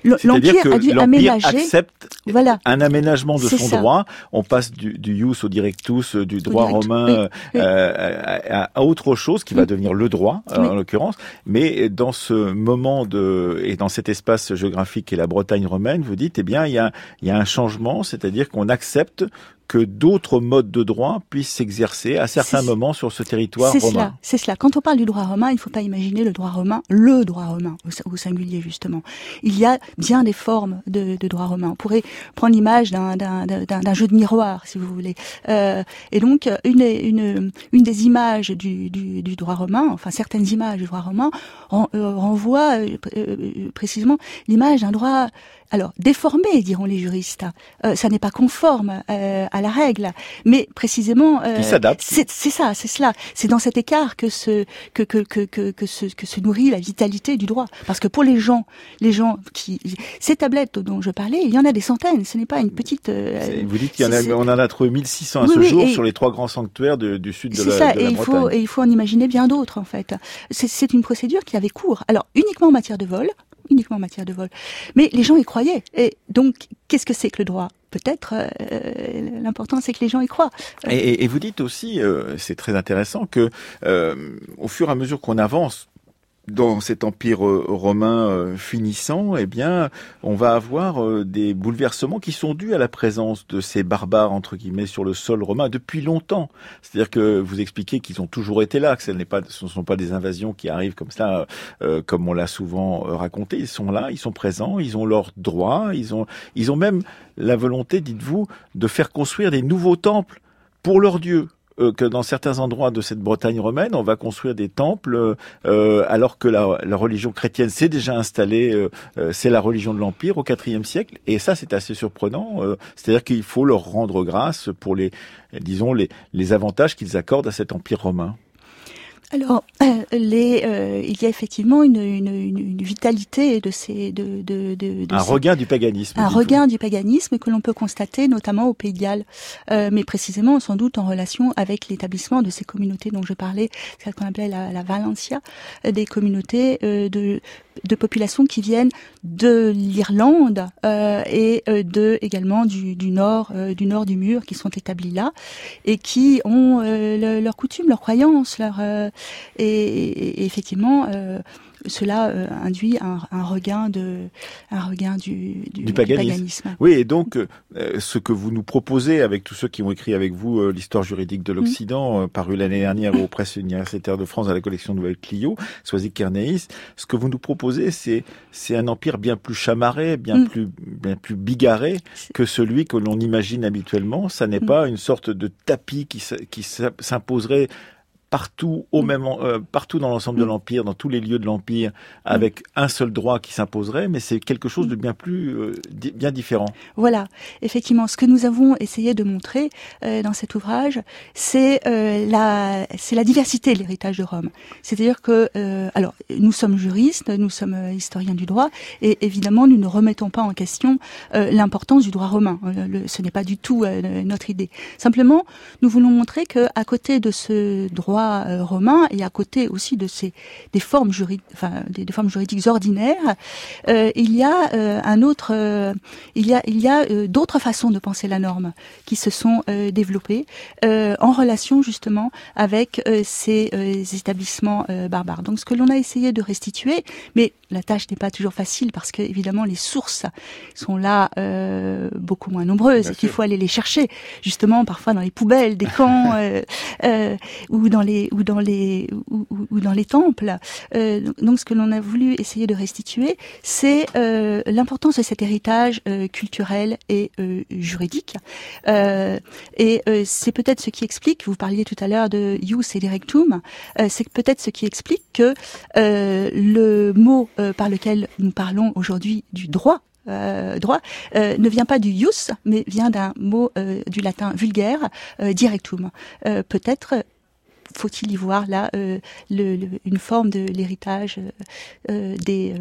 L'empire a dû aménager. Accepte voilà. un aménagement de son droit. On passe du, du ius au directus, du du droit romain euh, à, autre chose qui va devenir le droit en l'occurrence. Mais dans ce moment de et dans cet espace géographique qui est la Bretagne romaine, vous dites eh bien il y a, il y a un changement, c'est-à-dire qu'on accepte que d'autres modes de droit puissent s'exercer à certains moments sur ce territoire romain. C'est cela, c'est cela. Quand on parle du droit romain, il ne faut pas imaginer le droit romain, le droit romain au, singulier justement. Il y a bien des formes de, de droit romain. On pourrait prendre l'image d'un jeu de miroir, si vous voulez. Euh, et donc une, une, une des images du, du, du, droit romain, enfin certaines images du droit romain, euh, renvoient euh, précisément l'image d'un droit alors déformé, diront les juristes. Euh, ça n'est pas conforme euh, à la règle, mais précisément, euh, s'adapte. C'est ça, c'est cela. C'est dans cet écart que se que que que que que se, que se nourrit la vitalité du droit. Parce que pour les gens, les gens qui ces tablettes dont je parlais, il y en a des centaines. Ce n'est pas une petite. Euh, vous dites qu'on en, en a trouvé 1600 à ce jour sur les trois grands sanctuaires de, du sud de la, ça, de la et il faut et il faut en imaginer bien d'autres en fait. C'est une procédure qui avait cours. Alors uniquement en matière de vol, uniquement en matière de vol. Mais les gens y croyaient. Et donc, qu'est-ce que c'est que le droit? Peut-être euh, l'important c'est que les gens y croient. Et, vous dites aussi, euh, c'est très intéressant que euh, au fur et à mesure qu'on avance dans cet empire euh, romain euh, finissant, eh bien, on va avoir euh, des bouleversements qui sont dus à la présence de ces barbares entre guillemets sur le sol romain depuis longtemps. C'est-à-dire que vous expliquez qu'ils ont toujours été là, que ce ne sont pas des invasions qui arrivent comme ça, comme on l'a souvent raconté. Ils sont là, ils sont présents, ils ont leurs droits, ils ont, ils ont même la volonté, dites-vous, de faire construire des nouveaux temples pour leurs dieux euh, que dans certains endroits de cette Bretagne romaine, on va construire des temples euh, alors que la, la, religion chrétienne s'est déjà installée, euh, c'est la religion de l'Empire au IVe siècle. Et ça, c'est assez surprenant. C'est-à-dire qu'il faut leur rendre grâce pour les, disons, les, les avantages qu'ils accordent à cet Empire romain. Alors, euh, les, euh, il y a effectivement une, une, une, vitalité de ces, de, de, de, un regain du paganisme. Un regain du paganisme que l'on peut constater notamment au Pays de Galles, euh, mais précisément sans doute en relation avec l'établissement de ces communautés dont je parlais, ce qu'on appelait la, la Valencia, des communautés de, de populations qui viennent de l'Irlande euh, et euh, de également du, du nord euh, du nord du mur qui sont établis là et qui ont leurs coutumes, leurs croyances, leur et, et, effectivement cela euh, induit un, un, regain de un regain du, du, du, paganisme. Oui, et donc euh, ce que vous nous proposez avec tous ceux qui ont écrit avec vous euh, l'histoire juridique de l'Occident, mm. paru l'année dernière aux presses universitaires de France à la collection Nouvelle Clio, Soisy Kernéis, ce que vous nous proposez, c'est c'est un empire bien plus chamarré, bien mm. plus bien plus bigarré que celui que l'on imagine habituellement. Ça n'est mm. pas une sorte de tapis qui qui s'imposerait partout au même euh, partout dans l'ensemble de mm. l'empire, dans tous les lieux de l'empire, avec un seul droit qui s'imposerait, mais c'est quelque chose de bien plus euh, bien différent. Voilà, effectivement, ce que nous avons essayé de montrer euh, dans cet ouvrage, c'est la c'est la diversité de l'héritage de Rome. C'est-à-dire que alors nous sommes juristes, nous sommes historiens du droit, et évidemment nous ne remettons pas en question l'importance du droit romain. ce n'est pas du tout notre idée. Simplement, nous voulons montrer que à côté de ce droit euh, romain et à côté aussi de ces des formes juridiques, des, formes juridiques ordinaires, euh, il y a euh, un autre, il y a il y a d'autres façons de penser la norme qui se sont développées en relation justement avec ces établissements barbares. Donc ce que l'on a essayé de restituer, mais la tâche n'est pas toujours facile parce que évidemment les sources sont là beaucoup moins nombreuses et qu'il faut aller les chercher justement parfois dans les poubelles des camps ou dans les ou dans les ou, dans les temples. Euh, donc ce que l'on a voulu essayer de restituer, c'est euh, l'importance de cet héritage euh, culturel et juridique. et c'est peut-être ce qui explique. Vous parliez tout à l'heure de ius et directum. c'est peut-être ce qui explique que le mot par lequel nous parlons aujourd'hui du droit droit ne vient pas du ius, mais vient d'un mot du latin vulgaire, directum. Peut-être faut-il y voir là euh, une forme de l'héritage euh, euh, des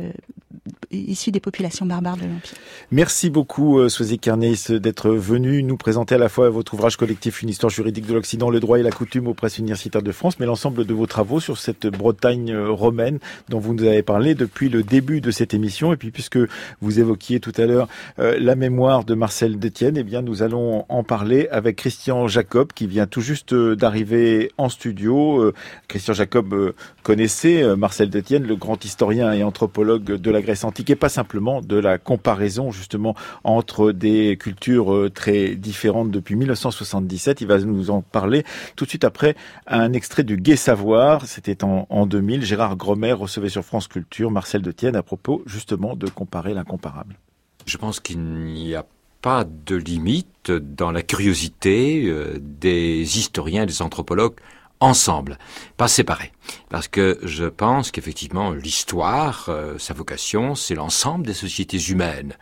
issus des populations barbares de l'Empire. Merci beaucoup, Soisy Carneis, d'être venu nous présenter à la fois votre ouvrage collectif Une histoire juridique de l'Occident, le droit et la coutume aux presses universitaires de France, mais l'ensemble de vos travaux sur cette Bretagne romaine dont vous nous avez parlé depuis le début de cette émission. Et puis, puisque vous évoquiez tout à l'heure la mémoire de Marcel Détienne, eh bien, nous allons en parler avec Christian Jacob, qui vient tout juste d'arriver en studio. Christian Jacob connaissait Marcel Détienne, le grand historien et anthropologue de la Grèce antique et pas simplement de la comparaison justement entre des cultures euh, très différentes depuis 1977. Il va nous en parler tout de suite après un extrait du Gai Savoir. C'était en, en 2000. Gérard Gromer recevait sur France Culture Marcel de Tienne à propos justement de comparer l'incomparable. Je pense qu'il n'y a pas de limite dans la curiosité euh, des historiens, des anthropologues ensemble, pas séparés. Parce que je pense qu'effectivement, l'histoire, euh, sa vocation, c'est l'ensemble des sociétés humaines.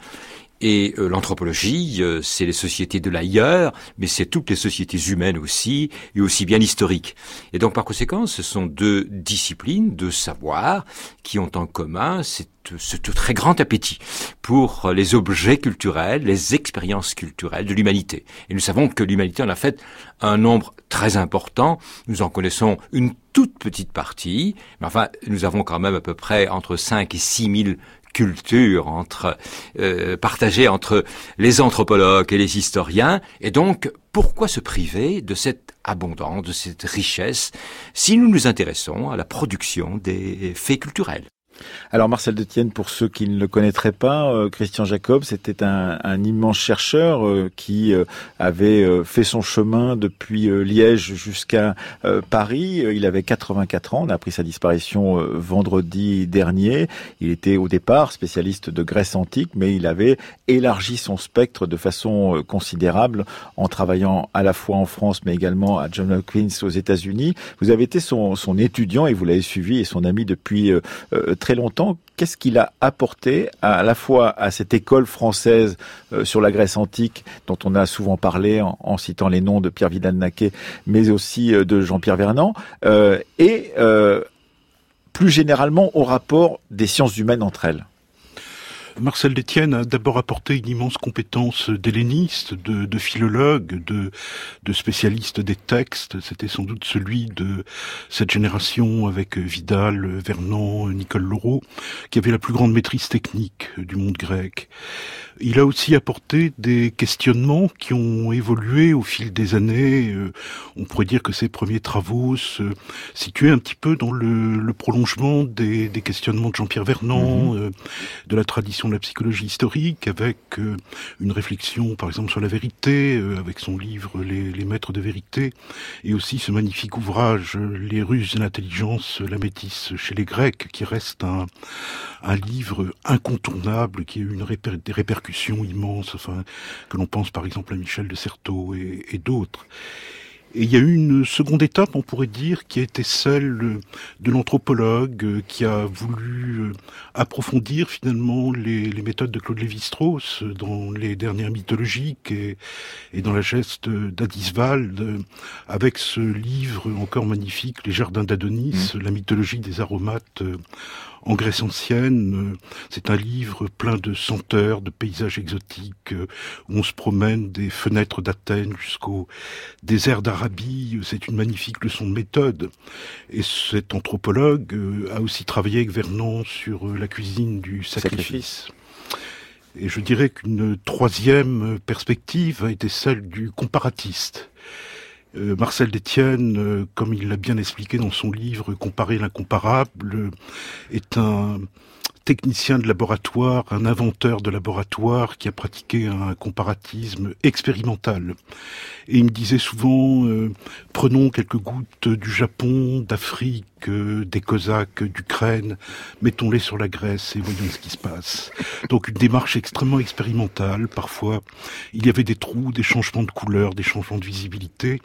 Et euh, l'anthropologie, euh, c'est les sociétés de l'ailleurs, mais c'est toutes les sociétés humaines aussi, et aussi bien historiques. Et donc par conséquent, ce sont deux disciplines, deux savoirs, qui ont en commun cette, ce très grand appétit pour les objets culturels, les expériences culturelles de l'humanité. Et nous savons que l'humanité en a fait un nombre très important. Nous en connaissons une toute petite partie, mais enfin, nous avons quand même à peu près entre 5 et 6 000 culture euh, partagée entre les anthropologues et les historiens. Et donc, pourquoi se priver de cette abondance, de cette richesse, si nous nous intéressons à la production des faits culturels? Alors Marcel Detienne, pour ceux qui ne le connaîtraient pas, euh, Christian Jacob, c'était un, immense chercheur euh, qui euh, avait fait son chemin depuis Liège jusqu'à Paris. Il avait 84 ans, on a appris sa disparition vendredi dernier. Il était au départ spécialiste de Grèce antique, mais il avait élargi son spectre de façon considérable en travaillant à la fois en France, mais également à John Hopkins aux États-Unis. Vous avez été son, son étudiant et vous l'avez suivi et son ami depuis très longtemps. Qu'est-ce qu'il a apporté à, la fois à cette école française euh, sur la Grèce antique, dont on a souvent parlé en, citant les noms de Pierre Vidal-Naquet, mais aussi euh, de Jean-Pierre Vernant, euh, et plus généralement au rapport des sciences humaines entre elles Marcel Détienne a d'abord apporté une immense compétence d'helléniste, de, de, philologue, de, de spécialiste des textes. C'était sans doute celui de cette génération avec Vidal, Vernon, Nicole Laureau, qui avait la plus grande maîtrise technique du monde grec. Il a aussi apporté des questionnements qui ont évolué au fil des années. Euh, on pourrait dire que ses premiers travaux se situaient un petit peu dans le, le prolongement des, des, questionnements de Jean-Pierre Vernant, mhm. euh, de la tradition de la psychologie historique, avec euh, une réflexion, par exemple, sur la vérité, avec son livre les, Maîtres de vérité, et aussi ce magnifique ouvrage Les ruses de l'intelligence, la métisse chez les Grecs, qui reste un, livre incontournable, qui a eu une des répercussions immense, enfin, que l'on pense par exemple à Michel de Certeau et, d'autres. Et il y a eu une seconde étape, on pourrait dire, qui a été celle de l'anthropologue qui a voulu euh, approfondir finalement les, méthodes de Claude Lévi-Strauss dans les dernières mythologiques et, et dans la geste d'Adiswald, avec ce livre encore magnifique, Les Jardins d'Adonis, mmh. la mythologie des aromates euh, en Grèce ancienne. Euh, c'est un livre plein de senteurs, de paysages exotiques, euh, où on se promène des fenêtres d'Athènes jusqu'au désert d'Arabie. C'est une magnifique leçon de méthode. Et cet anthropologue euh, a aussi travaillé avec Vernon sur la cuisine du sacrifice. Et je dirais qu'une troisième perspective a été celle du comparatiste. Euh, Marcel Détienne, euh, comme il l'a bien expliqué dans son livre Comparer l'incomparable, est un technicien de laboratoire, un inventeur de laboratoire qui a pratiqué un comparatisme expérimental. Et il me disait souvent, euh, prenons quelques gouttes du Japon, d'Afrique, des Cosaques d'Ukraine, mettons-les sur la Grèce et voyons ce qui se passe. Donc une démarche extrêmement expérimentale. Parfois, il y avait des trous, des changements de couleur, des changements de visibilité,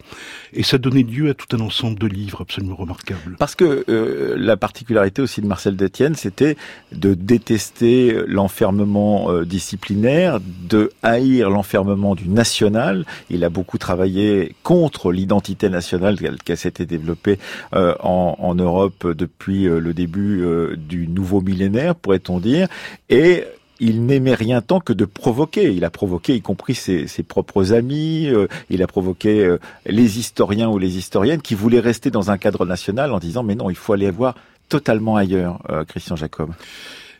et ça donnait lieu à tout un ensemble de livres absolument remarquables. Parce que euh, la particularité aussi de Marcel Détienne, c'était de détester l'enfermement euh, disciplinaire, de haïr l'enfermement du national. Il a beaucoup travaillé contre l'identité nationale qu'elle s'était développée euh, en, en Europe depuis euh, le début euh, du nouveau millénaire, pourrait-on dire, et il n'aimait rien tant que de provoquer. Il a provoqué, y compris ses, propres amis. Euh, il a provoqué les historiens ou les historiennes qui voulaient rester dans un cadre national en disant mais non, il faut aller voir totalement ailleurs, Christian Jacob?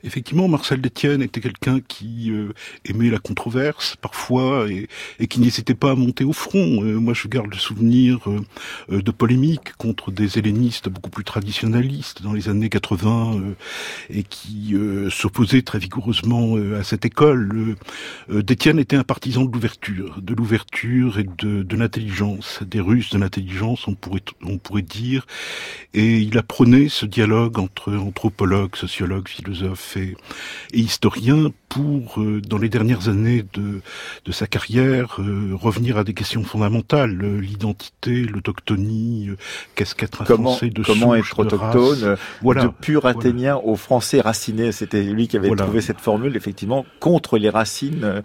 Effectivement, Marcel Détienne était quelqu'un qui euh, aimait la controverse parfois et, qui n'hésitait pas à monter au front. Euh, moi, je garde le souvenir euh, de polémiques contre des hellénistes beaucoup plus traditionnalistes dans les années 80 et qui s'opposaient très vigoureusement à cette école. Détienne était un partisan de l'ouverture, de l'ouverture et de, de l'intelligence, des Russes de l'intelligence, on pourrait on pourrait dire, et il apprenait ce dialogue entre anthropologues, sociologues, philosophes et, historien pour, euh, dans les dernières années de, de sa carrière, euh, revenir à des questions fondamentales, l'identité, l'autochtonie, euh, qu'est-ce qu'être un comment, Français de Comment être autochtone, voilà, de pur athénien aux Français racinés. C'était lui qui avait trouvé cette formule, effectivement, contre les racines.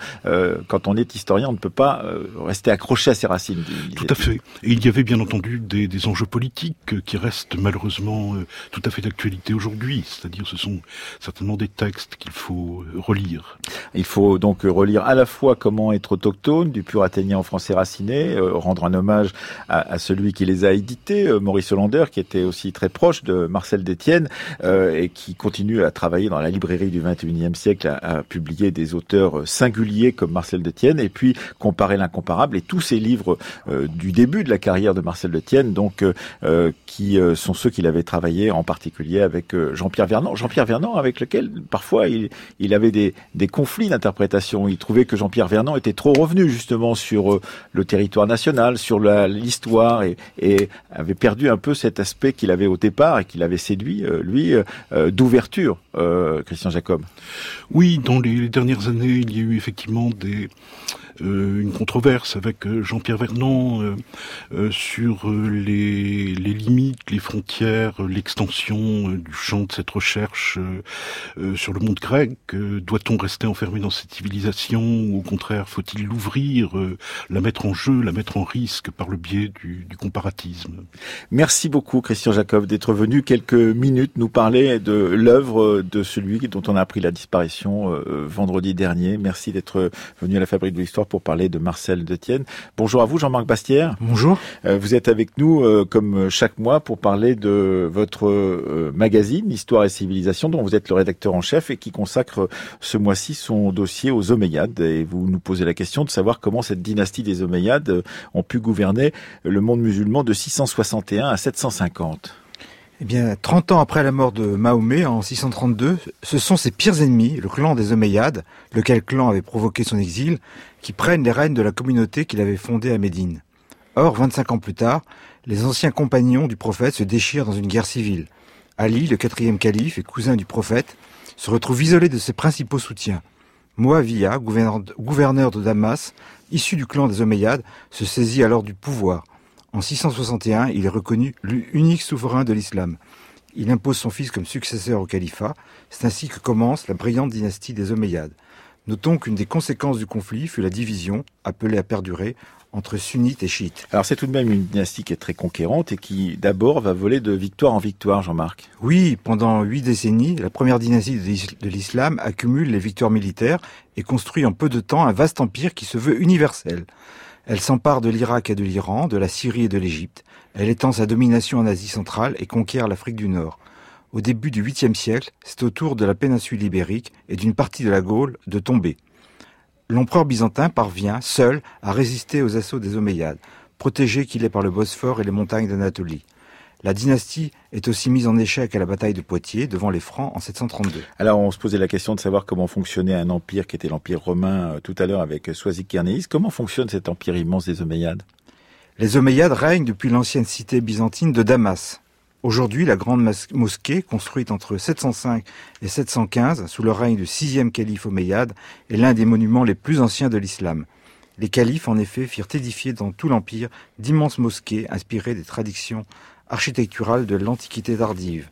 quand on est historien, on ne peut pas rester accroché à ses racines. Tout à fait. Et il y avait bien entendu des, des enjeux politiques qui restent malheureusement tout à fait d'actualité aujourd'hui. C'est-à-dire, ce sont certainement des textes qu'il faut Il faut donc relire à la fois comment être autochtone, du pur athénien en français raciné, rendre un hommage à, celui qui les a édités, Maurice Hollander, qui était aussi très proche de Marcel Détienne et qui continue à travailler dans la librairie du 21e siècle, à, à publier des auteurs singuliers comme Marcel Détienne, et puis comparer l'incomparable et tous ces livres du début de la carrière de Marcel Détienne, donc qui sont ceux qu'il avait travaillé en particulier avec euh, Jean-Pierre Vernant. Jean-Pierre Vernant avec lequel parfois il, il avait des, des conflits d'interprétation. Il trouvait que Jean-Pierre Vernant était trop revenu justement sur euh, le territoire national, sur l'histoire et, et, avait perdu un peu cet aspect qu'il avait au départ et qu'il avait séduit, euh, lui, d'ouverture, Christian Jacob. Oui, dans les dernières années, il y a eu effectivement des euh, une controverse avec euh, Jean-Pierre Vernant euh, sur les, les, limites, les frontières, l'extension du champ de cette recherche sur le monde grec. Doit-on rester enfermé dans cette civilisation ou au contraire faut-il l'ouvrir, la mettre en jeu, la mettre en risque par le biais du, du comparatisme? Merci beaucoup Christian Jacob d'être venu quelques minutes nous parler de l'œuvre de celui dont on a appris la disparition vendredi dernier. Merci d'être venu à la Fabrique de l'Histoire pour parler de Marcel Detienne. Bonjour à vous, Jean-Marc Bastière. Bonjour. Euh, vous êtes avec nous, euh, comme chaque mois, pour parler de votre euh, magazine, Histoire et Civilisation, dont vous êtes le rédacteur en chef et qui consacre ce mois-ci son dossier aux Omeyyades. Et vous nous posez la question de savoir comment cette dynastie des Omeyyades ont pu gouverner le monde musulman de 661 à 750. Eh bien, 30 ans après la mort de Mahomet en 632, ce sont ses pires ennemis, le clan des Omeyyades, lequel clan avait provoqué son exil, qui prennent les rênes de la communauté qu'il avait fondée à Médine. Or, 25 ans plus tard, les anciens compagnons du prophète se déchirent dans une guerre civile. Ali, le quatrième calife et cousin du prophète, se retrouve isolé de ses principaux soutiens. Moaviya, gouverneur de Damas, issu du clan des Omeyyades, se saisit alors du pouvoir. En 661, il est reconnu l'unique souverain de l'islam. Il impose son fils comme successeur au califat. C'est ainsi que commence la brillante dynastie des Omeyyades. Notons qu'une des conséquences du conflit fut la division, appelée à perdurer, entre sunnites et chiites. Alors c'est tout de même une dynastie qui est très conquérante et qui d'abord va voler de victoire en victoire, Jean-Marc. Oui, pendant huit décennies, la première dynastie de l'islam accumule les victoires militaires et construit en peu de temps un vaste empire qui se veut universel. Elle s'empare de l'Irak et de l'Iran, de la Syrie et de l'Égypte. Elle étend sa domination en Asie centrale et conquiert l'Afrique du Nord. Au début du 8e siècle, c'est au tour de la péninsule ibérique et d'une partie de la Gaule de tomber. L'empereur byzantin parvient, seul, à résister aux assauts des Omeyyades, protégé qu'il est par le Bosphore et les montagnes d'Anatolie. La dynastie est aussi mise en échec à la bataille de Poitiers devant les Francs en 732. Alors on se posait la question de savoir comment fonctionnait un empire qui était l'empire romain euh, tout à l'heure avec Soisic Kernéis. Comment fonctionne cet empire immense des Omeyyades? Les Omeyyades règnent depuis l'ancienne cité byzantine de Damas. Aujourd'hui, la grande mosquée, construite entre 705 et 715 sous le règne du sixième calife Omeyyade, est l'un des monuments les plus anciens de l'islam. Les califes, en effet, firent édifier dans tout l'empire d'immenses mosquées inspirées des traditions architecturale de l'Antiquité tardive.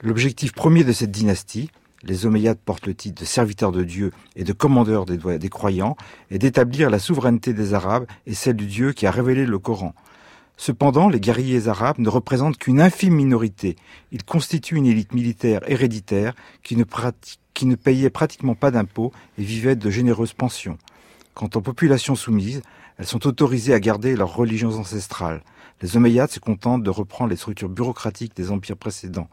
L'objectif premier de cette dynastie, les Omeyyades portent le titre de serviteurs de Dieu et de commandeurs des croyants, est d'établir la souveraineté des Arabes et celle du Dieu qui a révélé le Coran. Cependant, les guerriers arabes ne représentent qu'une infime minorité. Ils constituent une élite militaire héréditaire qui ne, payait pratiquement pas d'impôts et vivait de généreuses pensions. Quant aux populations soumises, elles sont autorisées à garder leurs religions ancestrales. Les Omeyyades se contentent de reprendre les structures bureaucratiques des empires précédents.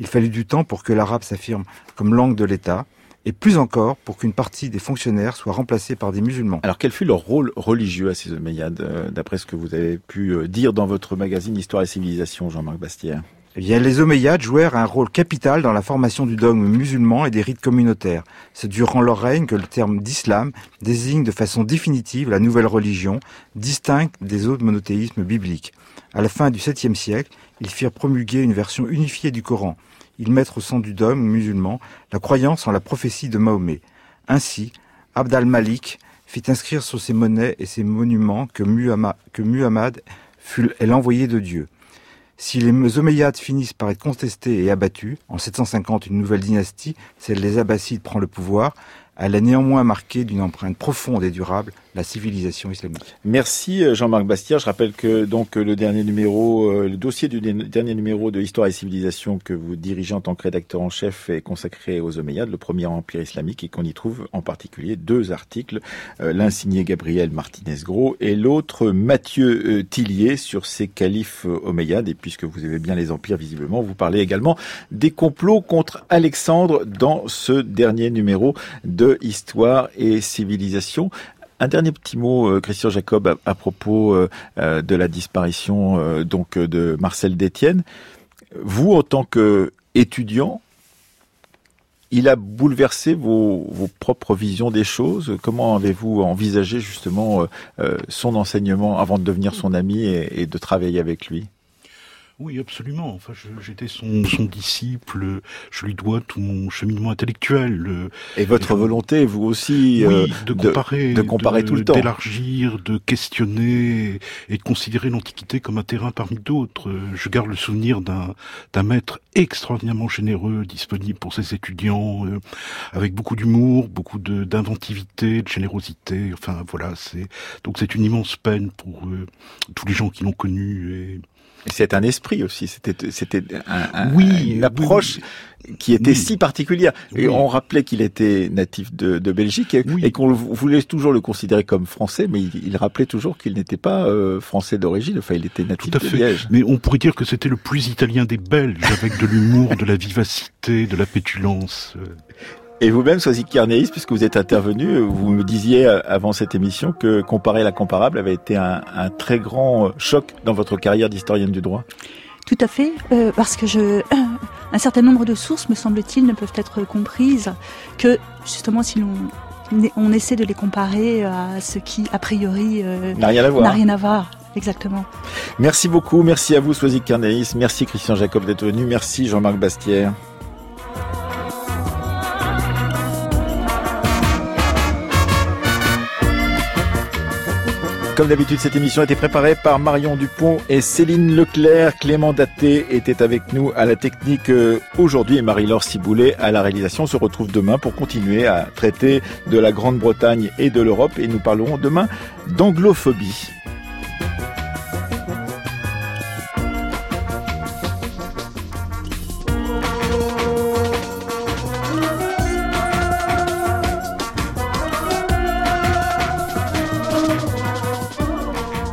Il fallut du temps pour que l'arabe s'affirme comme langue de l'État, et plus encore pour qu'une partie des fonctionnaires soit remplacée par des musulmans. Alors quel fut leur rôle religieux à ces Omeyyades, euh, d'après ce que vous avez pu euh, dire dans votre magazine Histoire et Civilisation, Jean-Marc Bastière? Eh bien, les Omeyyades jouèrent un rôle capital dans la formation du dogme musulman et des rites communautaires. C'est durant leur règne que le terme d'islam désigne de façon définitive la nouvelle religion, distincte des autres monothéismes bibliques. À la fin du 7e siècle, ils firent promulguer une version unifiée du Coran. Ils mettent au centre du dogme musulman la croyance en la prophétie de Mahomet. Ainsi, Abd al-Malik fit inscrire sur ses monnaies et ses monuments que Muhammad, fut l'envoyé de Dieu. Si les Omeyyades finissent par être contestés et abattus, en 750 une nouvelle dynastie, celle des Abbassides prend le pouvoir, Elle a néanmoins marqué d'une empreinte profonde et durable la civilisation islamique. Merci euh, Jean-Marc Bastière. Je rappelle que donc le dernier numéro, euh, le dossier du dernier numéro de Histoire et civilisation que vous dirigez en tant que rédacteur en chef est consacré aux Omeyyades, le premier empire islamique, et qu'on y trouve en particulier deux articles, euh, l'un signé Gabriel Martinez-Gros et l'autre Mathieu Tillier sur ces califes Omeyyades. Et puisque vous avez bien les empires visiblement, vous parlez également des complots contre Alexandre dans ce dernier numéro de Histoire et civilisation. Un dernier petit mot, euh, Christian Jacob, à, propos euh, euh, de la disparition donc de Marcel Détienne. Vous, en tant qu'étudiant, il a bouleversé vos, propres visions des choses. Comment avez-vous envisagé justement son enseignement avant de devenir son ami et de travailler avec lui? Oui, absolument. Enfin, j'étais son, son, disciple. Je lui dois tout mon cheminement intellectuel. Et votre volonté, vous aussi, euh, de comparer, de, comparer tout le temps, d'élargir, de questionner et de considérer l'Antiquité comme un terrain parmi d'autres. Je garde le souvenir d'un d'un maître extraordinairement généreux, disponible pour ses étudiants, euh, avec beaucoup d'humour, beaucoup d'inventivité, de, générosité. Enfin, voilà. C'est donc c'est une immense peine pour euh, tous les gens qui l'ont connu et c'est un esprit aussi. C'était, c'était un, oui, une approche qui était si particulière. Et on rappelait qu'il était natif de, de Belgique et, qu'on voulait toujours le considérer comme français, mais il, rappelait toujours qu'il n'était pas euh, français d'origine. Enfin, il était natif Tout à de fait. Liège. Mais on pourrait dire que c'était le plus italien des Belges, avec de l'humour, de la vivacité, de la pétulance. Euh. Et vous-même, Soisy Carnéis, puisque vous êtes intervenu, vous me disiez euh, avant cette émission que comparer la comparable avait été un, un très grand euh, choc dans votre carrière d'historienne du droit. Tout à fait, euh, parce que je, un certain nombre de sources, me semble-t-il, ne peuvent être comprises que justement si l'on on essaie de les comparer à ce qui, a priori, n'a rien à voir. N'a rien à voir. Exactement. Merci beaucoup, merci à vous, Soisy Carnéis, merci Christian Jacob d'être venu, merci Jean-Marc Bastière. Comme d'habitude, cette émission a été préparée par Marion Dupont et Céline Leclerc. Clément Daté était avec nous à la technique euh, aujourd'hui et Marie-Laure Ciboulet à la réalisation. On se retrouve demain pour continuer à traiter de la Grande-Bretagne et de l'Europe et nous parlerons demain d'anglophobie.